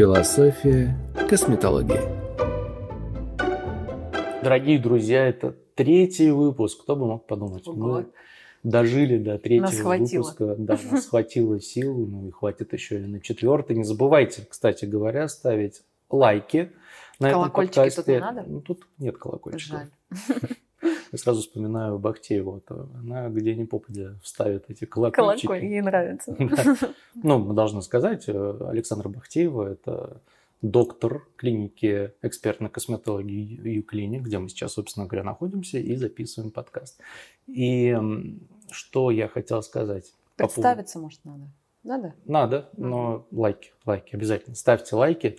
Философия косметологии. Дорогие друзья, это третий выпуск. Кто бы мог подумать? Ого. Мы дожили до третьего Нас хватило. выпуска. Да, нас хватило сил, ну и хватит еще и на четвертый. Не забывайте, кстати говоря, ставить лайки на Колокольчики этом тут не надо? Ну, тут нет колокольчиков. Жаль. Я сразу вспоминаю Бахтееву. Она где ни попадя вставит эти колокольчики. Колоколь, ей нравится. Да. Ну, мы должны сказать, э, Александра Бахтеева – это доктор клиники экспертной косметологии Юклиник, где мы сейчас, собственно говоря, находимся и записываем подкаст. И что я хотел сказать? по поводу- Представиться, может, надо? Надо? Надо, но лайки, лайки обязательно. Ставьте лайки.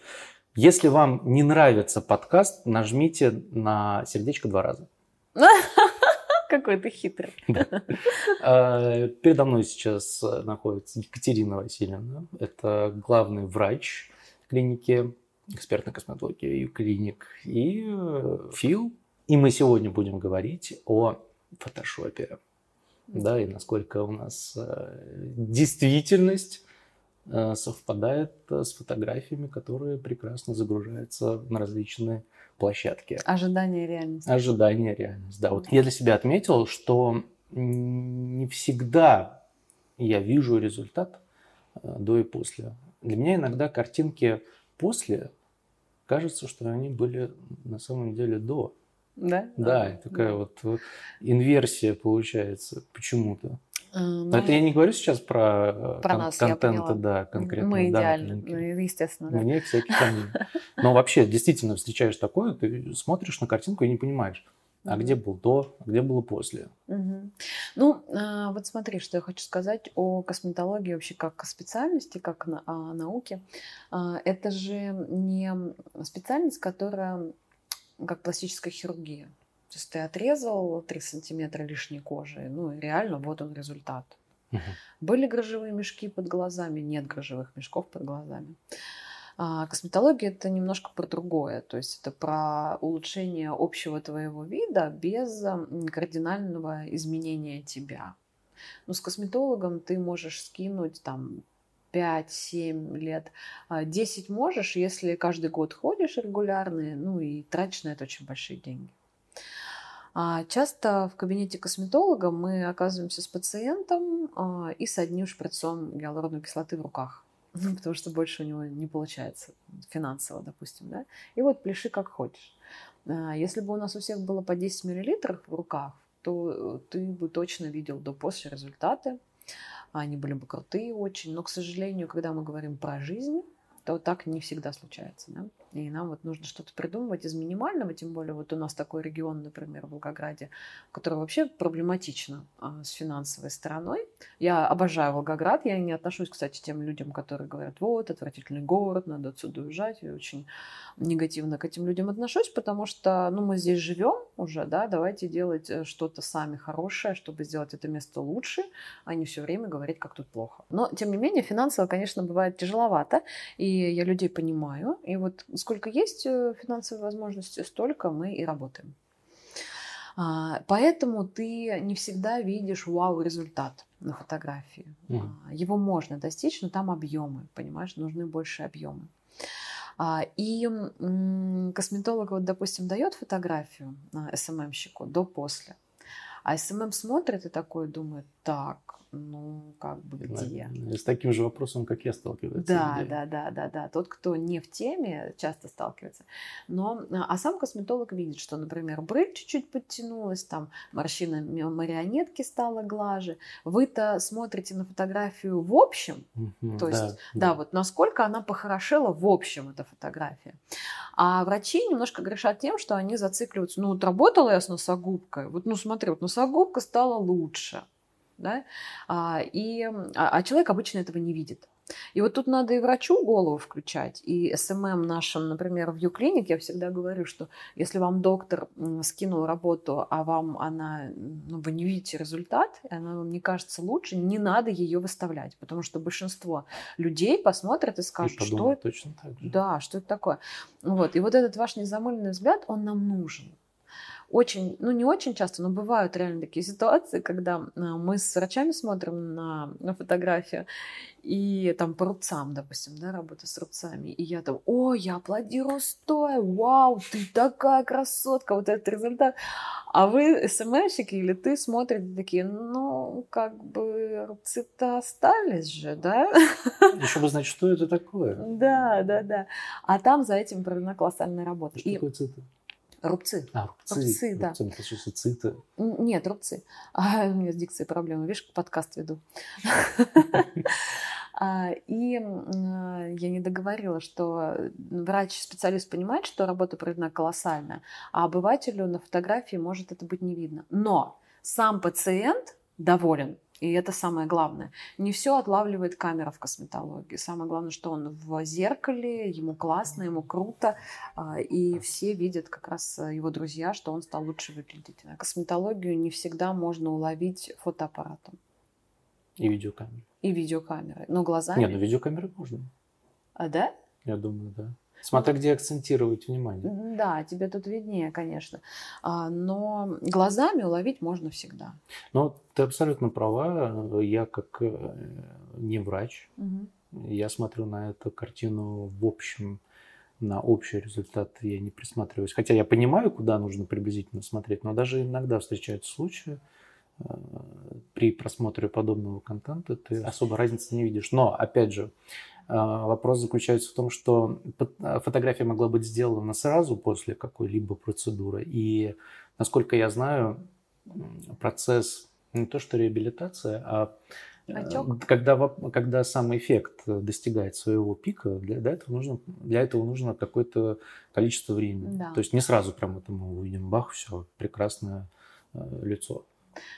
Если вам не нравится подкаст, нажмите на сердечко два раза. Какой ты хитрый. Э, Передо мной сейчас находится Екатерина Васильевна. Это главный врач клиники экспертной косметологии клиник и э, Фил. И мы сегодня будем говорить о фотошопе. Да, и насколько у нас э, действительность совпадает э, с фотографиями, которые прекрасно загружаются на различные площадки. Ожидание реальности. Ожидание, реальность. Да, вот я для себя отметил, что не всегда я вижу результат э, до и после. Для меня иногда картинки после кажется, что они были на самом деле до. Да? Да, такая вот э, инверсия получается почему-то. Э, Но ну, это я не говорю сейчас про, э, Про кон- нас, контента, да, конкретно. Мы идеально, ну, естественно, да. Вне всяких сомнений. Но вообще, действительно, встречаешь такое, ты смотришь на картинку и не понимаешь, а где был до, а где было после. Мгм. Ну, а, вот смотри, что я хочу сказать о косметологии вообще как о специальности, как на- о науке. Это же не специальность, которая как пластическая хирургия. То есть ты отрезал 3 сантиметра лишней кожи, ну и реально вот он результат. Мгм. Были грыжевые мешки под глазами, нет грыжевых мешков под глазами. А косметология это немножко про другое, то есть это про улучшение общего твоего вида без кардинального изменения тебя. Ну, с косметологом ты можешь скинуть там 5-7 лет, А 10 можешь, если каждый год ходишь регулярно, ну и тратишь на это очень большие деньги. А Часто в кабинете косметолога мы оказываемся с пациентом а, и с одним шприцом гиалуроновой кислоты в руках, Ну, потому что больше у него не получается финансово, допустим, да. И вот пляши как хочешь. А, Если бы у нас у всех было по 10 миллилитров в руках, то ты бы точно видел до-после результаты. Они были бы крутые очень. Но, к сожалению, когда мы говорим про жизнь, то так не всегда случается. Да? И нам вот нужно что-то придумывать из минимального, тем более вот у нас такой регион, например, в Волгограде, который вообще проблематично а, с финансовой стороной. Я обожаю Волгоград, я не отношусь, кстати, к тем людям, которые говорят, вот, отвратительный город, надо отсюда уезжать. Я очень негативно к этим людям отношусь, потому что, ну, мы здесь живем уже, да, давайте делать э, что-то сами хорошее, чтобы сделать это место лучше, а не все время говорить, как тут плохо. Но, тем не менее, финансово, конечно, бывает тяжеловато, и я людей понимаю. И вот сколько есть э, финансовой возможности, столько мы и работаем. А, Поэтому ты не всегда видишь вау-результат на фотографии. А, Его можно достичь, но там объемы, понимаешь, нужны больше объемы. А, И косметолог, вот, допустим, дает фотографию SMM щику до-после, а SMM смотрит и такой думает, так, ну, как бы где? С таким же вопросом, как я сталкиваюсь. Да, люди. да, да, да, да. Тот, кто не в теме, часто сталкивается. Но, а сам косметолог видит, что, например, брыль чуть-чуть подтянулась, там морщина марионетки стала глаже. Вы-то смотрите на фотографию в общем, Мгм, то есть, да, вот насколько она похорошела в общем, эта фотография. А врачи немножко грешат тем, что они зацикливаются. Ну, вот работала я с носогубкой, вот, ну, смотри, вот носогубка стала лучше, да, а, и, а, а человек обычно этого не видит. И вот тут надо и врачу голову включать, и SMM нашим, например, в Юклиник, я всегда говорю, что если вам доктор скинул работу, а вам она, ну, вы не видите результат, и она вам не кажется лучше, не надо ее выставлять, потому что большинство людей посмотрят и И скажут, что подумаю это, точно так же. да, что это такое. Вот. И вот этот ваш незамыленный взгляд, он нам нужен. Очень, ну не очень часто, но бывают реально такие ситуации, когда а, мы с врачами смотрим на, на фотографию, и там по рубцам, допустим, да, работа с рубцами, и я там, о, я аплодирую стоя, вау, ты такая красотка, вот этот результат. А вы смс-щики или ты смотрите такие, ну, как бы рубцы-то остались же, да? Еще бы знать, что это такое. Да, да, да. А там за этим проведена колоссальная работа. Что такое циты? Рубцы. А, рубцы. Рубцы, да. Рубцы, это что, циты. Нет, рубцы. А, у меня с дикцией проблемы. Видишь, подкаст веду. А, и я не договорила, что врач-специалист понимает, что работа проведена колоссальная, а обывателю на фотографии может это быть не видно. Но сам пациент доволен. И это самое главное. Не все отлавливает камера в косметологии. Самое главное, что он в зеркале, ему классно, ему круто. А, и все видят как раз его друзья, что он стал лучше выглядеть. А косметологию не всегда можно уловить фотоаппаратом. И видеокамерой. И видеокамерой. Но глазами... Нет, ну видеокамерой можно. А да? Я думаю, да. Смотря где акцентировать внимание. Да, тебе тут виднее, конечно. А, но глазами уловить можно всегда. Ну, ты абсолютно права. Я как э, не врач, угу. я смотрю на эту картину в общем, на общий результат я не присматриваюсь. Хотя я понимаю, куда нужно приблизительно смотреть, но даже иногда встречаются случаи, э, при просмотре подобного контента ты особо разницы не видишь. Но, опять же, вопрос заключается в том, что а, фотография могла быть сделана сразу после какой-либо процедуры. И, насколько я знаю, процесс не то что реабилитация, а Отек. Когда, когда сам эффект достигает своего пика, для, для, этого, нужно, для этого нужно какое-то количество времени. Да. То есть не сразу прям это мы увидим, бах, все, прекрасное э, лицо.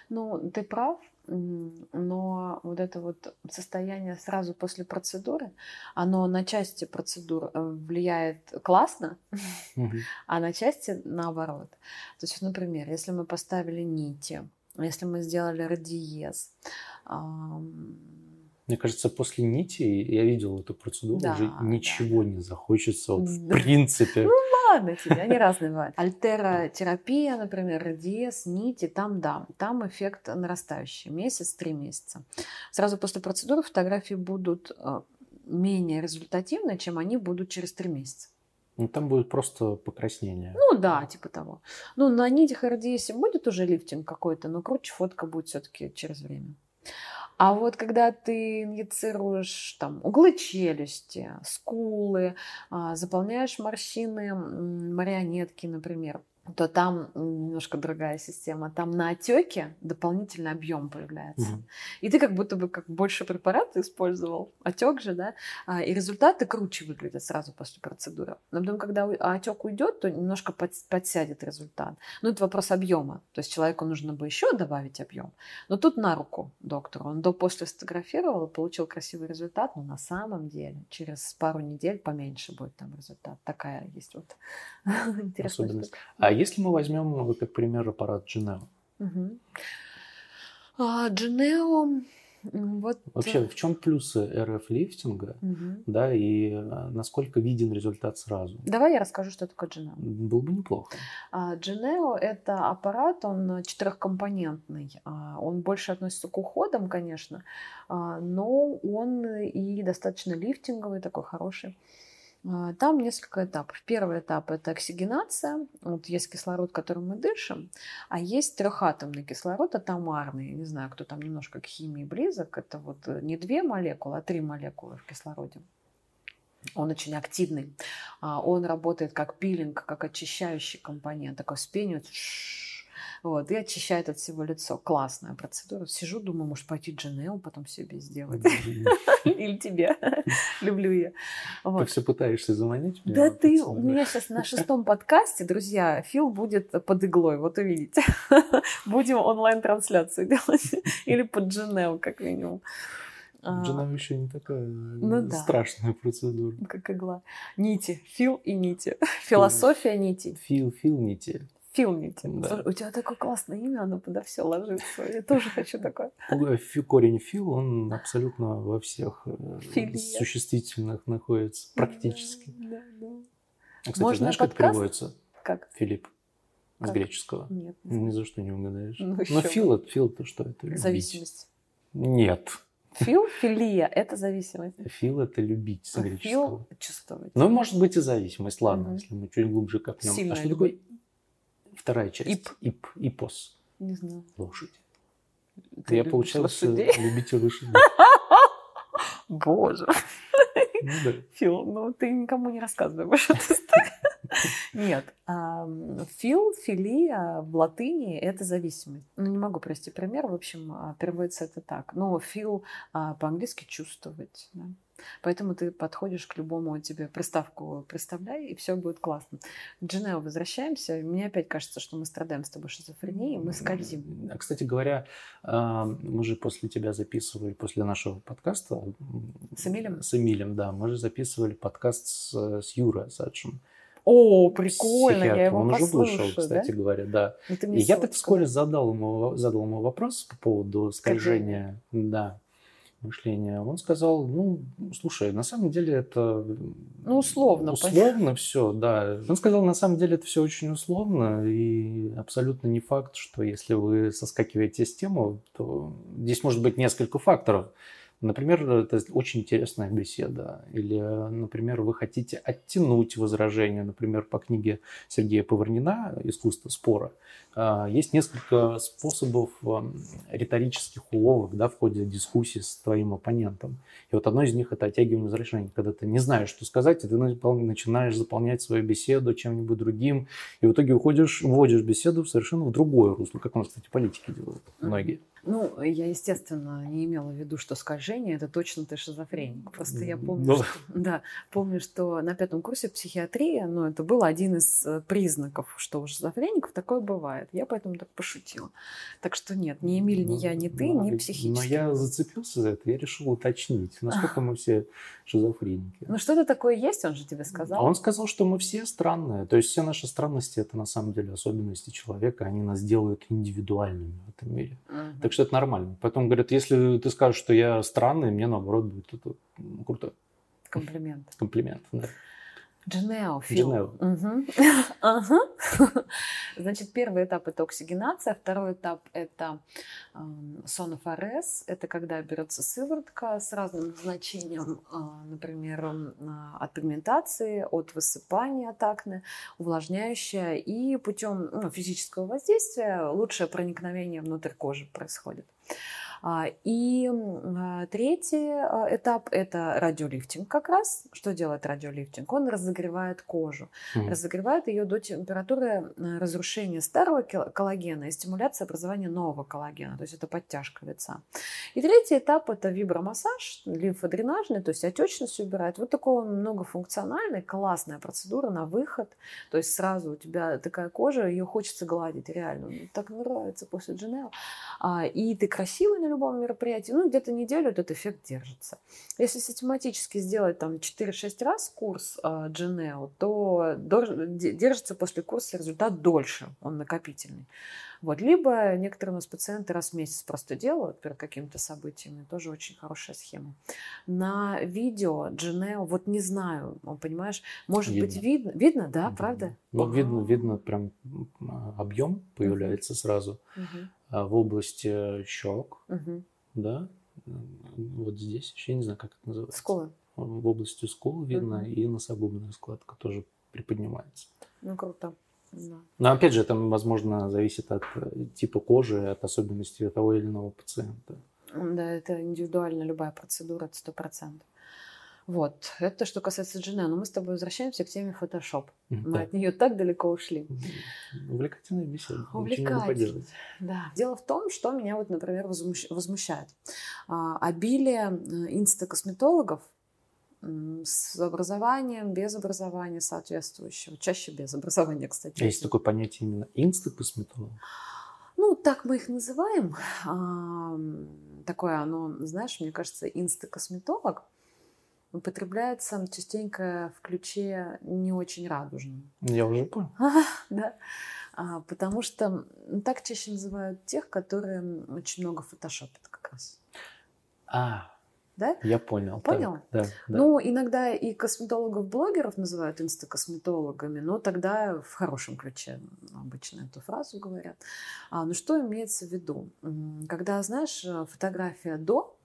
Ну, ты прав, но вот это вот состояние сразу после процедуры, оно на части процедур э, влияет классно, а на части наоборот. То есть, например, если мы поставили нити, если мы сделали радиез, мне кажется, после нити я видел эту процедуру, да, уже ничего да. не захочется, вот, в принципе. Ну ладно тебе, они разные бывают. Альтеротерапия, например, радиез, нити, там да, там эффект нарастающий, месяц, три месяца. Сразу после процедуры фотографии будут э, менее результативны, чем они будут через три месяца. Ну, там будет просто покраснение. Ну да, типа того. Ну, на нитях радиесе будет уже лифтинг какой-то, но круче фотка будет все-таки через время. А вот когда ты инъецируешь там углы челюсти, скулы, а, заполняешь морщины марионетки, например, то там немножко другая система. Там на отеке дополнительный объем появляется. Мгм. И ты как будто бы как больше препарата использовал, отек же, да, а, и результаты круче выглядят сразу после процедуры. Но потом, когда отек уйдет, то немножко под- подсядет результат. Ну, это вопрос объема. То есть человеку нужно бы еще добавить объем. Но тут на руку доктору. Он до-после сфотографировал, получил красивый результат, но на самом деле через пару недель поменьше будет там результат. Такая есть вот интересная Особенность. А если мы возьмем, вот, как пример, аппарат Geneo, Мгм. А, Джинео, вот... вообще в чем плюсы РФ-лифтинга, Мгм. да, и а, насколько виден результат сразу? Давай я расскажу, что такое Джинео. Было бы неплохо. А, Джинео – это аппарат, он четырехкомпонентный. А, Он больше относится к уходам, конечно, а, но он и достаточно лифтинговый, такой хороший. А, Там несколько этапов. Первый этап – это оксигенация. Вот есть кислород, которым мы дышим, а есть трехатомный кислород, атомарный. Не знаю, кто там немножко к химии близок. Это вот э, не две молекулы, а три молекулы в кислороде. Он очень активный. А, Он работает как пилинг, как очищающий компонент. Такой вспенивает, шш, вот, и очищает от всего лицо. Классная процедура. Сижу, думаю, может пойти Джинео потом себе сделать. Или тебе. Люблю ее. Ты все пытаешься заманить меня? Да ты, у меня сейчас на шестом подкасте, друзья, Фил будет под иглой, вот увидите. Будем онлайн-трансляцию делать. Или под Джинео, как минимум. А, Geneo еще не такая Ну да. страшная процедура. Как игла. Нити. Фил и нити. Философия нитей. Фил, фил не те. Фил нити. Да. Слушай, у тебя такое классное имя, оно подо все ложится. Я тоже хочу такое. Корень фил, он абсолютно во всех э, Филия. существительных находится, практически. Да, да. А, кстати, Можно знаешь, как подкаст? переводится Как? Филипп? С Как? греческого. Нет. не Ни за что не угадаешь. Ну, ещё фил, это, фил это что? Это любить. Зависимость. Нет. Фил, филия – это зависимость. Фил это любить с А греческого. Фил – чувствовать. Ну, может быть и зависимость. Ладно, если мы чуть глубже копнем. Сильная а что любовь. такое вторая часть? Ип. Ип. Ипос. Не знаю. Лошадь. Ты Я, любишь получается, лошадей? любитель лошадей. Боже. Ну да. Фил, ну ты никому не рассказывай больше эту. Нет. Фил, филия в латыни – это зависимость. Ну, не могу привести пример. В общем, а, переводится это так. Но фил а, по-английски «чувствовать». да. Поэтому ты подходишь к любому тебе приставку представляй, и все будет классно. К Джинео возвращаемся. Мне опять кажется, что мы страдаем с тобой шизофренией, мы скользим. А, Кстати говоря, а, мы же после тебя записывали, после нашего подкаста... С Эмилем? С Эмилем, да. Мы же записывали подкаст с, с Юрой Асадшем. О, прикольно, я психиатром. его Он уже послушаю, вышел, кстати да? говоря, да. Ну, И я так вскоре задал ему, задал ему вопрос по поводу скольжения, да, мышления. Он сказал, ну, слушай, на самом деле это... Ну, условно, Условно все, да. Он сказал, на самом деле это все очень условно, и абсолютно не факт, что если вы соскакиваете с темы, то здесь может быть несколько факторов. Например, это очень интересная беседа. Или, например, вы хотите оттянуть возражение. Например, по книге Сергея Поварнина «Искусство спора» а, есть несколько способов ам, риторических уловок да, в ходе дискуссии с твоим оппонентом. И вот одно из них – это оттягивание возражений. Когда ты не знаешь, что сказать, и ты начинаешь заполнять свою беседу чем-нибудь другим, и в итоге уходишь, вводишь беседу в совершенно в другое русло, как у нас, кстати, политики делают многие. Ну, я, естественно, не имела в виду, что скольжение – это точно ты шизофреник. Просто я помню, Ну. что, да, помню, что на пятом курсе психиатрии, ну, это был один из э, признаков, что у шизофреников такое бывает. Я поэтому так пошутила. Так что нет, ни Эмиль, ни я, ни ты, Ну, Но психически. я зацепился за это, я решил уточнить, насколько мы все шизофреники. Ну, что-то такое есть, он же тебе сказал. А он сказал, что мы все странные. То есть все наши странности это на самом деле особенности человека, они нас делают индивидуальными в этом мире. Так что это нормально. Поэтому говорят, если ты скажешь, что я странный, мне наоборот будет это м, круто. Комплимент. Комплимент. Да. Дженео, Фил. Дженео. Мгм. Ага. Значит, первый этап – это оксигенация, второй этап – это эм, сонофорез. Это когда берется сыворотка с разным назначением, а, например, от пигментации, от высыпания от акне, увлажняющая, и путем ну, физического воздействия лучшее проникновение внутрь кожи происходит. А, И а, третий а, этап – это радиолифтинг как раз. Что делает радиолифтинг? Он разогревает кожу. Мгм. Разогревает ее до температуры разрушения старого коллагена и стимуляции образования нового коллагена. То есть это подтяжка лица. И третий этап – это вибромассаж, лимфодренажный, то есть отечность убирает. Вот такой он многофункциональный, классная процедура на выход. То есть сразу у тебя такая кожа, ее хочется гладить, реально. Так нравится после Джинео. А, и ты красивый на любом мероприятии, ну, где-то неделю этот эффект держится. Если систематически сделать там 4-6 раз курс а, Джинео, то дор- де- держится после курса результат дольше, он накопительный. Вот. Либо некоторые у нас пациенты раз в месяц просто делают перед какими-то событиями, тоже очень хорошая схема. На видео Джинео, вот не знаю, он, понимаешь, может быть видно, видно, да, правда? Ну, видно, Ага. видно прям объем появляется сразу а, в области щек, мгм. да, вот здесь, еще не знаю, как это называется. Скулы. В области скул видно, Мгм. и носогубная складка тоже приподнимается. Ну, круто. Да. Но опять же, это, возможно, зависит от э, типа кожи, от особенностей того или иного пациента. Да, это индивидуально любая процедура, это сто процентов. Вот, это что касается Джинео. Но мы с тобой возвращаемся к теме Photoshop. Мгм, Мы да. от нее так далеко ушли. Увлекательная беседа. Поделать. Да. Дело в том, что меня вот, например, возмущ- возмущает. А, обилие э, инстакосметологов с образованием, без образования соответствующего. Чаще без образования, кстати. А Есть такое понятие именно инстакосметолог. Ну, так мы их называем. Такое оно, знаешь, мне кажется, инстакосметолог употребляется частенько в ключе не очень радужном. Я уже понял. Да. А, Потому что так чаще называют тех, которые очень много фотошопят как раз. А, Да? Я понял. Понял? Да, да. Ну, иногда и косметологов-блогеров называют инстакосметологами, но тогда в хорошем ключе обычно эту фразу говорят. А, ну, что имеется в виду? Когда, знаешь, э, фотография до,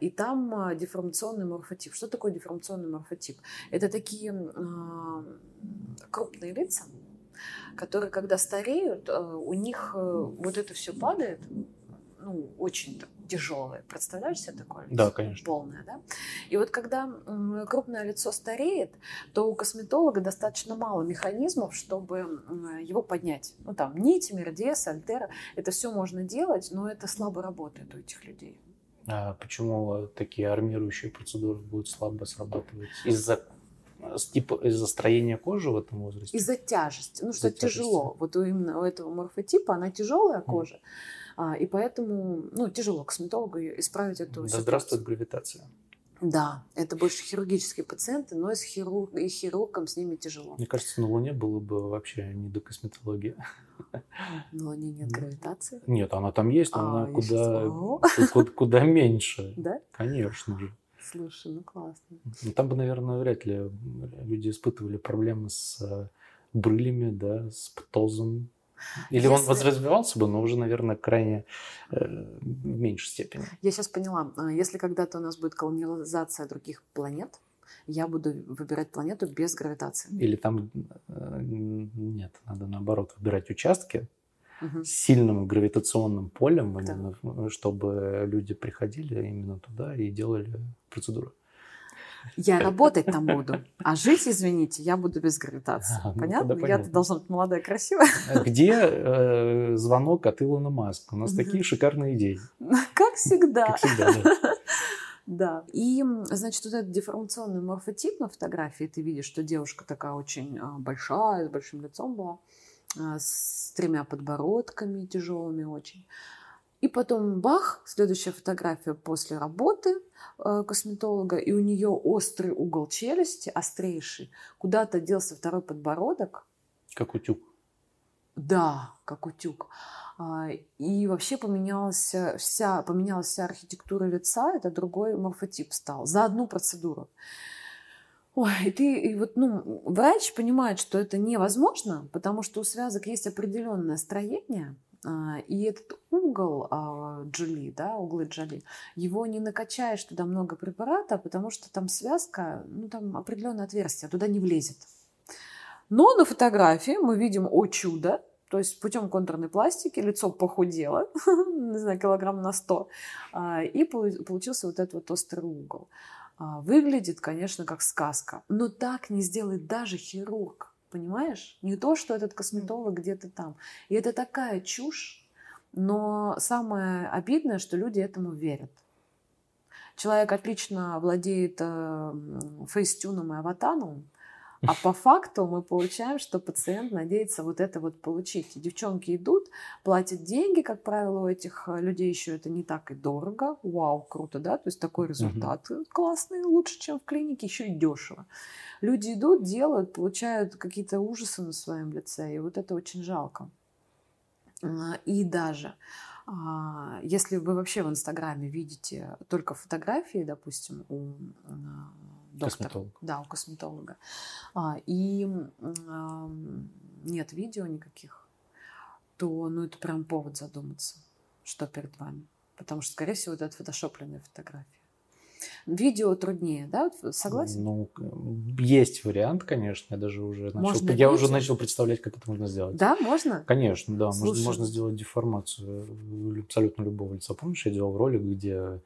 и там а, деформационный морфотип. Что такое деформационный морфотип? Это такие а, крупные лица, которые, когда стареют, э, у них э, вот это все падает, ну, очень так тяжелое. Представляешь себе такое лицо? Да, конечно. Полное, да? И вот когда крупное лицо стареет, то у косметолога достаточно мало механизмов, чтобы его поднять. Ну, там, нити, мердес, альтера, это все можно делать, но это слабо работает у этих людей. А почему такие армирующие процедуры будут слабо срабатывать? Из-за типа из-за строения кожи в этом возрасте? Из-за тяжести. Ну, что тяжести. тяжело. Вот у именно у этого морфотипа она тяжелая кожа, а, и поэтому, ну, тяжело косметологу исправить эту Да ситуацию. здравствует гравитация. Да, это больше хирургические пациенты, но и с хирург, и хирургом с ними тяжело. Мне кажется, на Луне было бы вообще не до косметологии. На Луне нет гравитации. Нет, она там есть, но А, она куда, куда, куда меньше. Да? Конечно же. Слушай, ну классно. Ну, там бы, наверное, вряд ли люди испытывали проблемы с э, брылями, да, с птозом. Или он Если- возразвивался бы, но уже, наверное, крайне э, в меньшей степени. Я сейчас поняла, а, если когда-то у нас будет колонизация других планет, я буду выбирать планету без гравитации. Или там э, нет, надо наоборот выбирать участки Мгм. с сильным гравитационным полем, Да. именно, чтобы люди приходили именно туда и делали процедуру. Я работать там буду, а жить, извините, я буду без гравитации. А, ну, понятно? тогда Я должна быть молодая, красивая. Где э, звонок от Илона Маска? У нас такие шикарные идеи. Как всегда. Как всегда, да. Да. И, значит, вот этот деформационный морфотип на фотографии, ты видишь, что девушка такая очень а, большая, с большим лицом была, а, с тремя подбородками тяжелыми очень. И потом бах, следующая фотография после работы э, косметолога, и у нее острый угол челюсти, острейший, куда-то делся второй подбородок, Как утюг. да, как утюг. А, И вообще поменялась вся, поменялась вся архитектура лица, это другой морфотип стал за одну процедуру. Ой, и ты, и вот, ну, врач понимает, что это невозможно, потому что у связок есть определенное строение, и этот угол а, Джоли, да, углы Джоли, его не накачаешь туда много препарата, потому что там связка, ну, там определенное отверстие, туда не влезет. Но на фотографии мы видим, о чудо, то есть путем контурной пластики лицо похудело, не знаю, килограмм на 100, а, и полу- получился вот этот вот острый угол. А, Выглядит, конечно, как сказка, но так не сделает даже хирург, понимаешь? Не то, что этот косметолог где-то там. И это такая чушь, но самое обидное, что люди этому верят. Человек отлично владеет э, фейстюном и аватаном, а по факту мы получаем, что пациент надеется вот это вот получить. И девчонки идут, платят деньги, как правило, у этих э, людей еще это не так и дорого. Вау, круто, да? То есть такой результат классный, лучше, чем в клинике, еще и дешево. Люди идут, делают, получают какие-то ужасы на своем лице, и вот это очень жалко. А, И даже а, если вы вообще в Инстаграме видите только фотографии, допустим, у а, доктора, Косметолог. да, у косметолога, а, и ам, нет видео никаких, то ну, это прям повод задуматься, что перед вами. Потому что, скорее всего, это фотошопленные фотографии. Видео труднее, да? Согласен? Ну, есть вариант, конечно. Я даже уже начал, Можно я уже видео? начал представлять, как это можно сделать. Да, можно? Конечно, да. Можно, Слушай. можно сделать деформацию абсолютно любого лица. Помнишь, я делал ролик, где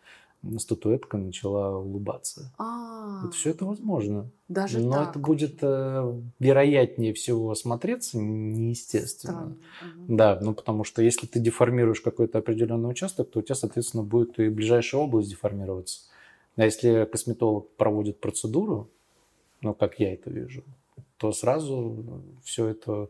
статуэтка начала улыбаться. А, Вот все это возможно. даже Но так. это будет э, вероятнее всего смотреться неестественно. Странно. Да, ну потому что если ты деформируешь какой-то определенный участок, то у тебя, соответственно, будет и ближайшая область деформироваться. А если косметолог проводит процедуру, ну как я это вижу, то сразу все это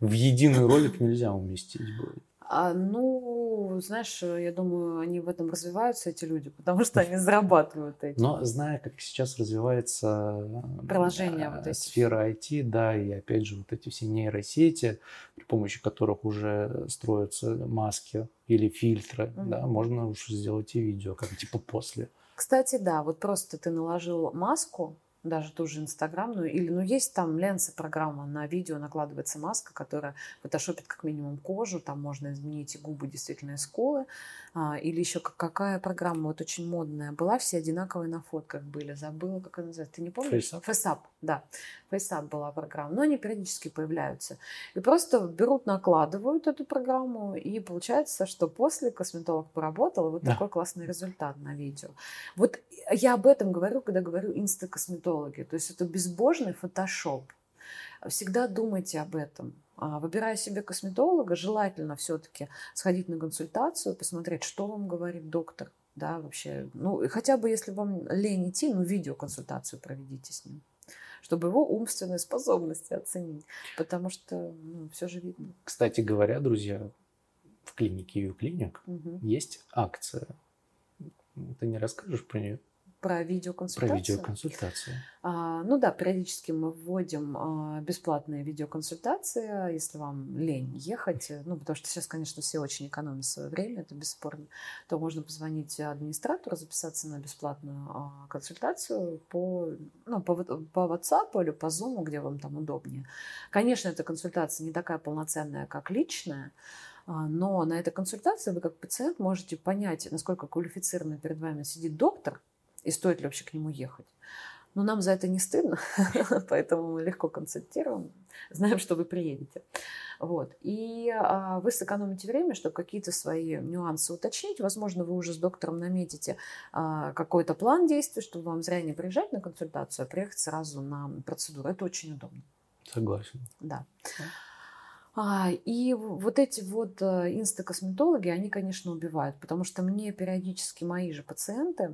в единый ролик нельзя уместить будет. А, ну, знаешь, я думаю, они в этом развиваются, эти люди, потому что они зарабатывают этим. Но зная, как сейчас развивается э, Приложения вот э, эти. сфера IT, да, и опять же вот эти все нейросети, при помощи которых уже строятся маски или фильтры, Мгм. да, можно уж сделать и видео, как типа после. Кстати, да, вот просто ты наложил маску, даже ту же инстаграмную, или, ну, есть там ленса программа, на видео накладывается маска, которая фотошопит как минимум кожу, там можно изменить и губы, действительно, и скулы, или еще какая программа, вот очень модная была, все одинаковые на фотках были, забыла, как она называется, ты не помнишь? FaceApp. FaceApp, да, FaceApp была программа, но они периодически появляются. И просто берут, накладывают эту программу, и получается, что после косметолог поработал, и вот Да. такой классный результат на видео. Вот я об этом говорю, когда говорю инстакосметологи. То есть это безбожный фотошоп. Всегда думайте об этом. А, Выбирая себе косметолога, желательно все-таки сходить на консультацию, посмотреть, что вам говорит доктор. Да, вообще, ну, хотя бы если вам лень идти, ну, видеоконсультацию проведите с ним, чтобы его умственные способности оценить, потому что, ну, все же видно. Кстати говоря, друзья, в клинике Ю Клиник Мгм. есть акция. Ты не расскажешь про нее? Про Про видеоконсультацию. видеоконсультацию. А, ну да, периодически мы вводим а, бесплатные видеоконсультации, если вам лень ехать, э, ну потому что сейчас, конечно, все очень экономят свое время, это бесспорно, то можно позвонить администратору, записаться на бесплатную а, консультацию по, ну, по, по WhatsApp или по Zoom, где вам там удобнее. Конечно, эта консультация не такая полноценная, как личная, а, но на этой консультации вы как пациент можете понять, насколько квалифицированно перед вами сидит доктор и стоит ли вообще к нему ехать. Но нам за это не стыдно, поэтому мы легко консультируем, знаем, что вы приедете. Вот. И а, вы сэкономите время, чтобы какие-то свои нюансы уточнить. Возможно, вы уже с доктором наметите а, какой-то план действий, чтобы вам зря не приезжать на консультацию, а приехать сразу на процедуру. Это очень удобно. Согласен. Да. Да. А, и вот эти вот э, инстакосметологи, они, конечно, убивают, потому что мне периодически мои же пациенты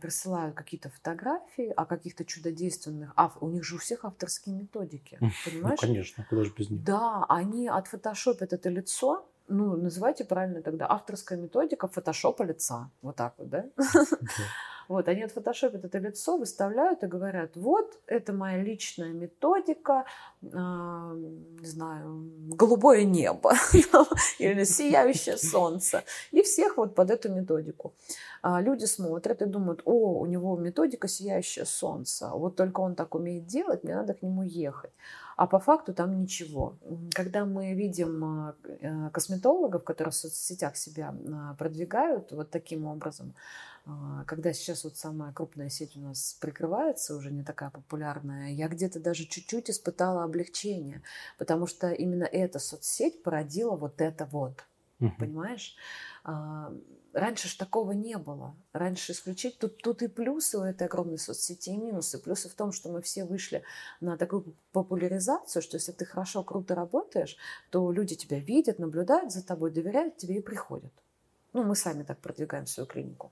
присылают какие-то фотографии о каких-то чудодейственных, ав- у них же у всех авторские методики, Ну, понимаешь? конечно, куда же без них? Да, они отфотошопят это лицо, ну, называйте правильно тогда, авторская методика фотошопа лица, вот так вот, да? Да. Вот, они отфотошопят это лицо, выставляют и говорят, вот, это моя личная методика, а, не знаю, голубое небо или сияющее солнце. И всех вот под эту методику. А люди смотрят и думают, о, у него методика сияющее солнце, вот только он так умеет делать, мне надо к нему ехать. А по факту там ничего. Когда мы видим а, э, косметологов, которые в соцсетях себя продвигают вот таким образом, когда сейчас вот самая крупная сеть у нас прикрывается, уже не такая популярная, я где-то даже чуть-чуть испытала облегчение, потому что именно эта соцсеть породила вот это вот, Мгм. понимаешь? А, Раньше ж такого не было. Раньше исключить тут, тут и плюсы у этой огромной соцсети, и минусы. Плюсы в том, что мы все вышли на такую популяризацию, что если ты хорошо, круто работаешь, то люди тебя видят, наблюдают за тобой, доверяют тебе и приходят. Ну, мы сами так продвигаем свою клинику.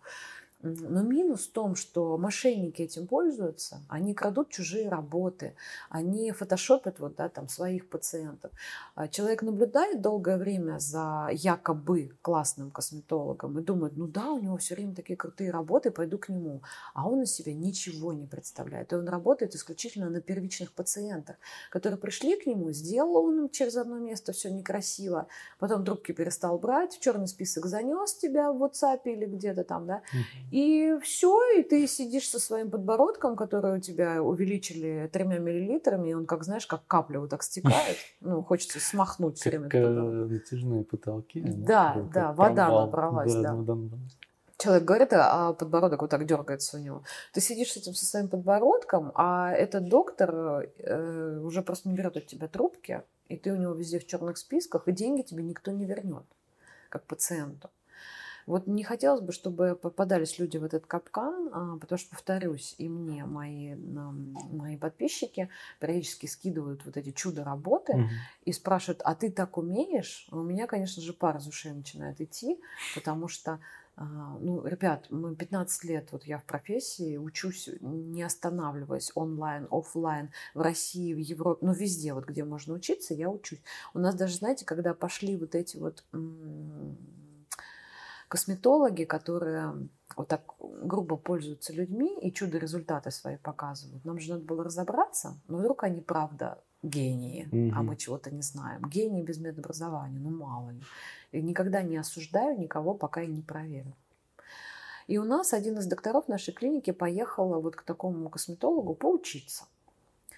Но минус в том, что мошенники этим пользуются, они крадут чужие работы, они фотошопят вот, да, там, своих пациентов. А Человек наблюдает долгое время за якобы классным косметологом и думает, ну да, у него все время такие крутые работы, пойду к нему. А он из себя ничего не представляет. И он работает исключительно на первичных пациентах, которые пришли к нему, сделал он через одно место все некрасиво, потом трубки перестал брать, в черный список занес тебя в WhatsApp или где-то там, да. И все, и ты сидишь со своим подбородком, который у тебя увеличили тремя миллилитрами, и он, как знаешь, как капля вот так стекает. Ну, хочется смахнуть все время. Как этот э, натяжные потолки. Да, да, вода набралась, да. Человек говорит, а подбородок вот так дергается у него. Ты сидишь с этим со своим подбородком, а этот доктор э, уже просто не берет от тебя трубки, и ты у него везде в черных списках, и деньги тебе никто не вернет, как пациенту. Вот не хотелось бы, чтобы попадались люди в этот капкан, а, потому что, повторюсь, и мне мои, мои подписчики периодически скидывают вот эти чудо-работы Мгм. и спрашивают, а ты так умеешь? У меня, конечно же, пар из ушей начинает идти, потому что, а, ну, ребят, мы 15 лет, вот я в профессии, учусь, не останавливаясь, онлайн, оффлайн, в России, в Европе, ну, везде, вот где можно учиться, я учусь. У нас даже, знаете, когда пошли вот эти вот м, косметологи, которые вот так грубо пользуются людьми и чудо-результаты свои показывают. Нам же надо было разобраться, но вдруг они правда гении, а Мгм. мы чего-то не знаем. Гении без медобразования, ну мало ли. И никогда не осуждаю никого, пока я не проверю. И у нас один из докторов нашей клиники поехал вот к такому косметологу поучиться.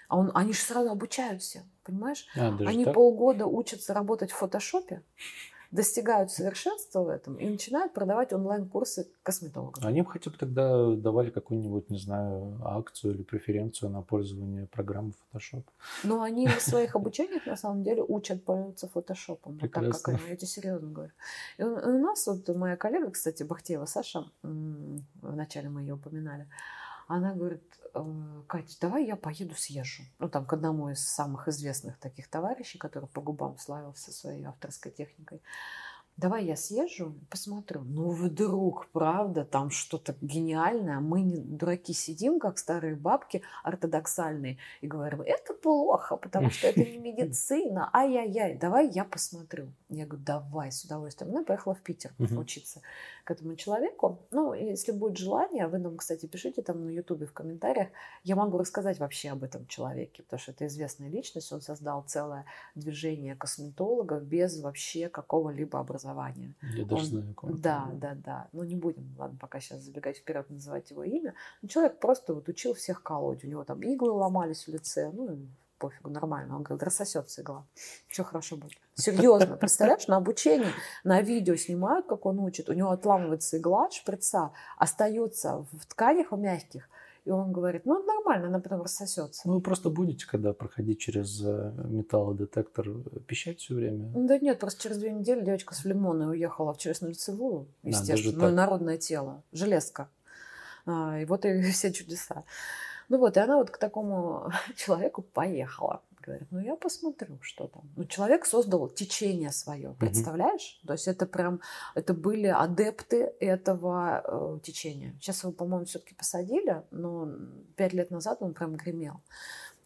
А он, они же сразу обучаются, понимаешь? А, они так? полгода учатся работать в фотошопе, достигают совершенства в этом и начинают продавать онлайн-курсы косметологов. Они бы хотя бы тогда давали какую-нибудь, не знаю, акцию или преференцию на пользование программой Photoshop. Но они в своих обучениях на самом деле учат пользоваться фотошопом. Вот так как они, я тебе серьезно говорю. И у, нас вот моя коллега, кстати, Бахтеева Саша, вначале мы ее упоминали, она говорит, «Э, Катя, давай я поеду съезжу. Ну, там, к одному из самых известных таких товарищей, который по губам славился своей авторской техникой. Давай я съезжу, посмотрю. Ну, вдруг, правда, там что-то гениальное. Мы, не дураки, сидим, как старые бабки ортодоксальные, и говорим, это плохо, потому что это не медицина. Ай-яй-яй, давай я посмотрю. Я говорю, давай, с удовольствием. Я поехала в Питер учиться к этому человеку. Ну, если будет желание, вы нам, кстати, пишите там на Ютубе в комментариях, я могу рассказать вообще об этом человеке, потому что это известная личность, он создал целое движение косметологов без вообще какого-либо образования. Я даже Он- знаю, кого Да, да, да. Ну, не будем, ладно, пока сейчас забегать вперед, называть его имя. Но человек просто вот учил всех колоть. У него там иглы ломались в лице, ну, пофигу, нормально. Он говорит, рассосется игла. Все хорошо будет. Серьезно, представляешь, на обучении, на видео снимают, как он учит. У него отламывается игла от шприца, остается в тканях в мягких. И он говорит, ну, нормально, она потом рассосется. Ну, вы просто будете, когда проходить через э, металлодетектор, э, пищать все время. Ну, Да нет, просто через две недели девочка с лимоной уехала в челюстно-лицевую, А, естественно, даже ну, так. народное тело, железка. А, и вот и все чудеса. Ну вот, и она вот к такому человеку поехала. Говорит, ну я посмотрю, что там. Ну, человек создал течение свое, представляешь? То есть это прям, это были адепты этого э, течения. Сейчас его, по-моему, все-таки посадили, но пять лет назад он прям гремел.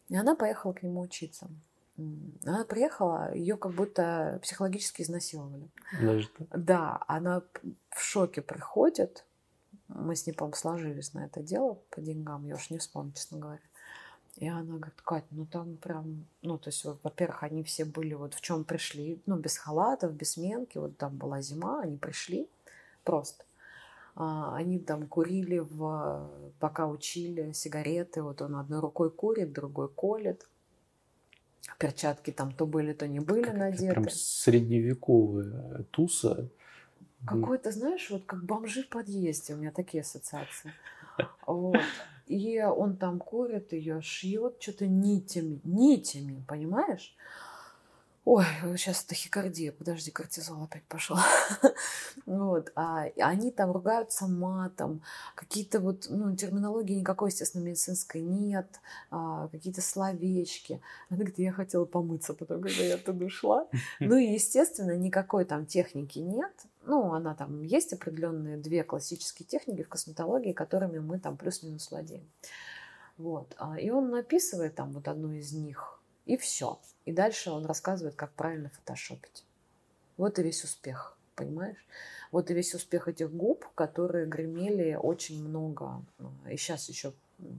И она поехала к нему учиться. Она приехала, ее как будто психологически изнасиловали. Даже. Да, она в шоке приходит. Мы с ней, по-моему, сложились на это дело по деньгам, я уж не вспомню, честно говоря. И она говорит, Кать, ну там прям, ну то есть, вот, во-первых, они все были вот в чем пришли, ну без халатов, без сменки, вот там была зима, они пришли просто. А, они там курили, в, пока учили сигареты, вот он одной рукой курит, другой колет. Перчатки там то были, то не были Как- надеты. Прям средневековая туса. Какой-то, знаешь, вот как бомжи в подъезде, у меня такие ассоциации. Вот. И он там курит, ее шьет что-то нитями, нитями, понимаешь? Ой, сейчас тахикардия, подожди, кортизол опять пошел. Вот, а они там ругаются матом, какие-то вот, ну, терминологии никакой, естественно, медицинской нет, а, какие-то словечки. Она говорит, я хотела помыться, потом, когда я оттуда ушла. Ну и, естественно, никакой там техники нет. Ну, она там есть определенные две классические техники в косметологии, которыми мы там плюс-минус владеем. Вот. а, И он написывает там вот одну из них, и все. И дальше он рассказывает, как правильно фотошопить. Вот и весь успех, понимаешь? Вот и весь успех этих губ, которые гремели очень много. а, И сейчас еще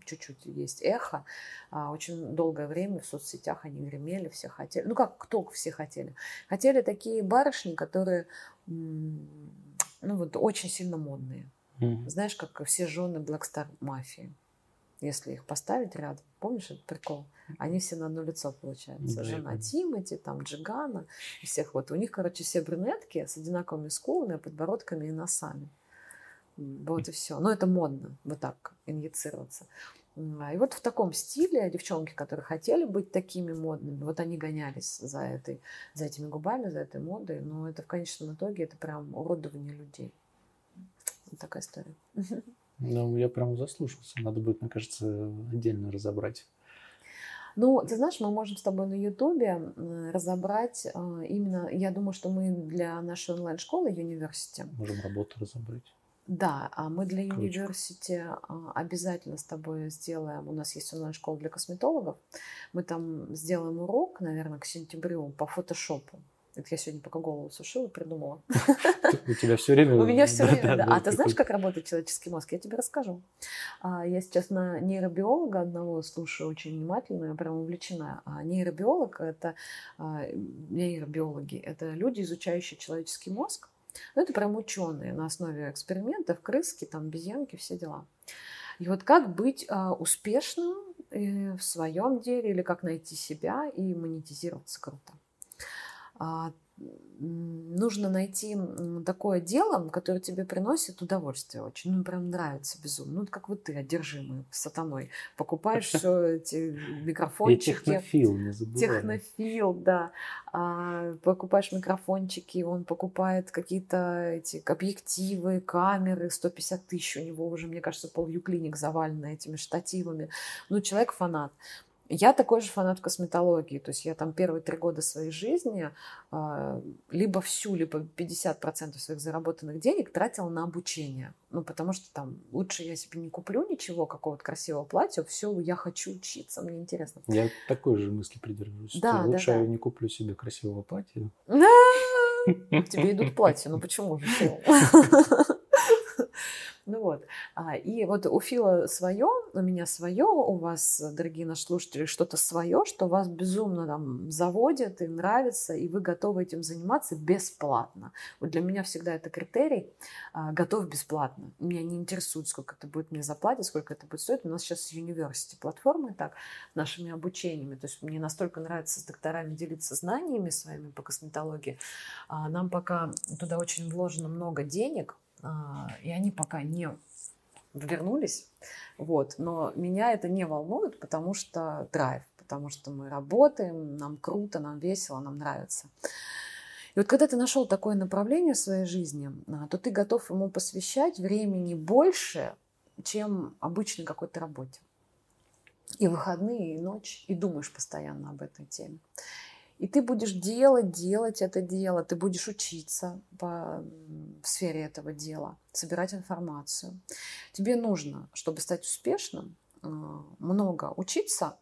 чуть-чуть есть эхо. А, Очень долгое время в соцсетях они гремели, все хотели. Ну как, кто все хотели? Хотели такие барышни, которые ну вот очень сильно модные. Мгм. Знаешь, как все жены Star мафии. Если их поставить рядом, помнишь этот прикол? Они все на одно лицо получаются. Да, я Жена. Тимати, там Джигана, и всех вот. У них, короче, все брюнетки с одинаковыми скулами, подбородками и носами. Вот и все. Но это модно, вот так инъецироваться. И вот в таком стиле девчонки, которые хотели быть такими модными, вот они гонялись за, этой, за этими губами, за этой модой, но это в конечном итоге это прям уродование людей. Вот такая история. Ну, я прям заслушался. Надо будет, мне кажется, отдельно разобрать. Ну, ты знаешь, мы можем с тобой на Ютубе разобрать э, именно, я думаю, что мы для нашей онлайн-школы University, Можем работу разобрать. Да, а мы для Круче. University а, обязательно с тобой сделаем, у нас есть онлайн-школа для косметологов, мы там сделаем урок, наверное, к сентябрю по фотошопу. Это я сегодня пока голову сушила, придумала. У тебя все время... У меня все время, да. А ты знаешь, как работает человеческий мозг? Я тебе расскажу. А, Я сейчас на нейробиолога одного слушаю очень внимательно, я прям увлечена. А нейробиолог – это а, нейробиологи, это люди, изучающие человеческий мозг. Ну, это прям ученые на основе экспериментов, крыски, там, обезьянки, все дела. И вот как быть а, успешным э, в своем деле или как найти себя и монетизироваться круто. Нужно найти такое дело, которое тебе приносит удовольствие очень. Ну, прям нравится безумно. Ну, как вот ты, одержимый сатаной. Покупаешь все эти микрофончики. И технофил, не забывай. Технофил, да. А, покупаешь микрофончики, он покупает какие-то эти объективы, камеры, 150 тысяч у него уже, мне кажется, пол Юклиник завалено этими штативами. Ну, человек фанат. Я такой же фанат косметологии, то есть я там первые три года своей жизни э, либо всю, либо 50% своих заработанных денег тратила на обучение. Ну, потому что там лучше я себе не куплю ничего, какого-то красивого платья, все, я хочу учиться, мне интересно. Я такой же мысли придерживаюсь. Да, лучше да, да. я не куплю себе красивого платья. Тебе идут платья, ну почему же? Ну вот. А, и вот у Фила свое, у меня свое, у вас, дорогие наши слушатели, что-то свое, что вас безумно там заводит и нравится, и вы готовы этим заниматься бесплатно. Вот для меня всегда это критерий а, готов бесплатно. Меня не интересует, сколько это будет мне заплатить, сколько это будет стоить. У нас сейчас университет платформы так, нашими обучениями. То есть мне настолько нравится с докторами делиться знаниями своими по косметологии. А, нам пока туда очень вложено много денег, и они пока не вернулись. Вот. Но меня это не волнует, потому что драйв, потому что мы работаем, нам круто, нам весело, нам нравится. И вот когда ты нашел такое направление в своей жизни, а, то ты готов ему посвящать времени больше, чем обычной какой-то работе. И выходные, и ночь, и думаешь постоянно об этой теме. И ты будешь делать, делать это дело, ты будешь учиться по, в сфере этого дела, собирать информацию. Тебе нужно, чтобы стать успешным, э, много учиться,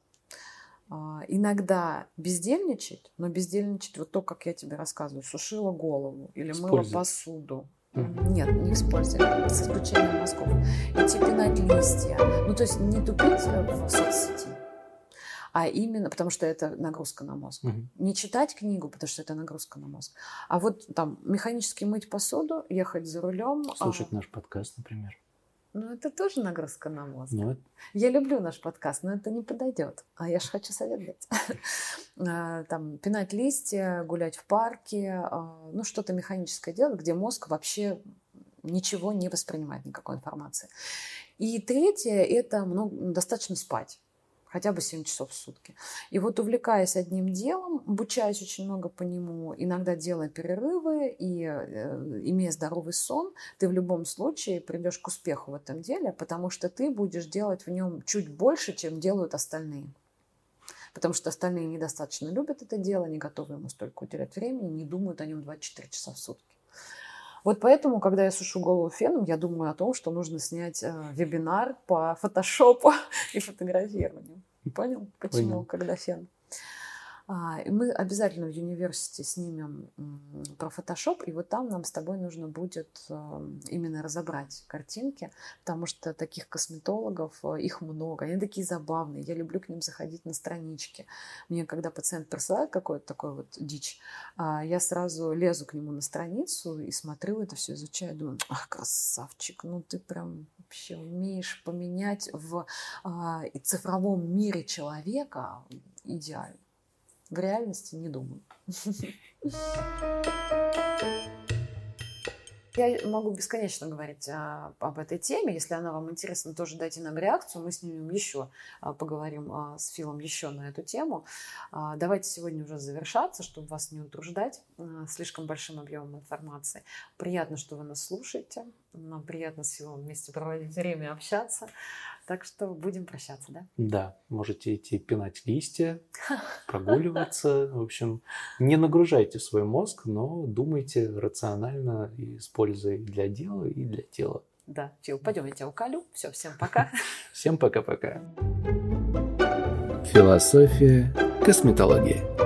э, иногда бездельничать, но бездельничать вот то, как я тебе рассказываю, сушила голову или мыла посуду, нет, не использовать, с исключением мозгов. Идти пинать листья. Ну, то есть не тупить в соцсети, а именно, потому что это нагрузка на мозг. Угу. Не читать книгу, потому что это нагрузка на мозг. А вот там механически мыть посуду, ехать за рулем. Слушать а... наш подкаст, например. Ну, это тоже нагрузка на мозг. Ну, это... Я люблю наш подкаст, но это не подойдет. А я же хочу совет дать. А, там, пинать листья, гулять в парке, а, ну, что-то механическое делать, где мозг вообще ничего не воспринимает, никакой информации. И третье – это много, достаточно спать хотя бы 7 часов в сутки. И вот увлекаясь одним делом, обучаясь очень много по нему, иногда делая перерывы и э, имея здоровый сон, ты в любом случае придешь к успеху в этом деле, потому что ты будешь делать в нем чуть больше, чем делают остальные. Потому что остальные недостаточно любят это дело, не готовы ему столько уделять времени, не думают о нем 24 часа в сутки. Вот поэтому, когда я сушу голову феном, я думаю о том, что нужно снять э, вебинар по фотошопу и фотографированию. Понял, почему, Понял. когда фен? А, мы обязательно в университете снимем про Photoshop, и вот там нам с тобой нужно будет э, именно разобрать картинки, потому что таких косметологов, э, их много, они такие забавные, я люблю к ним заходить на странички. Мне, когда пациент присылает какой-то такой вот дичь, а, я сразу лезу к нему на страницу и смотрю это все, изучаю, думаю, ах, красавчик, ну ты прям вообще умеешь поменять в а, цифровом мире человека идеально. В реальности не думаю. Я могу бесконечно говорить а, об этой теме. Если она вам интересна, тоже дайте нам реакцию. Мы с ним еще а, поговорим а, с Филом еще на эту тему. А, давайте сегодня уже завершаться, чтобы вас не утруждать слишком большим объемом информации. Приятно, что вы нас слушаете. Нам приятно с Филом вместе проводить время, общаться. Так что будем прощаться, да? Да, можете идти пинать листья, прогуливаться. В общем, не нагружайте свой мозг, но думайте рационально, используя для дела и для тела. Да, Фил, пойдем, я тебя уколю. Все, всем пока. Всем пока-пока. Философия косметологии.